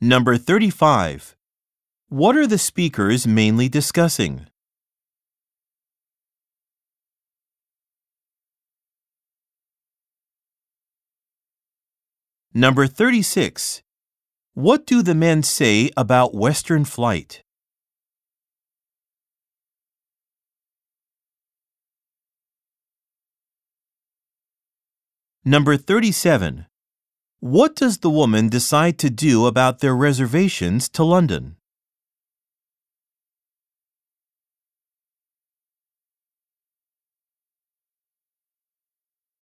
Number 35. What are the speakers mainly discussing? Number 36. What do the men say about Western flight? Number 37. What does the woman decide to do about their reservations to London?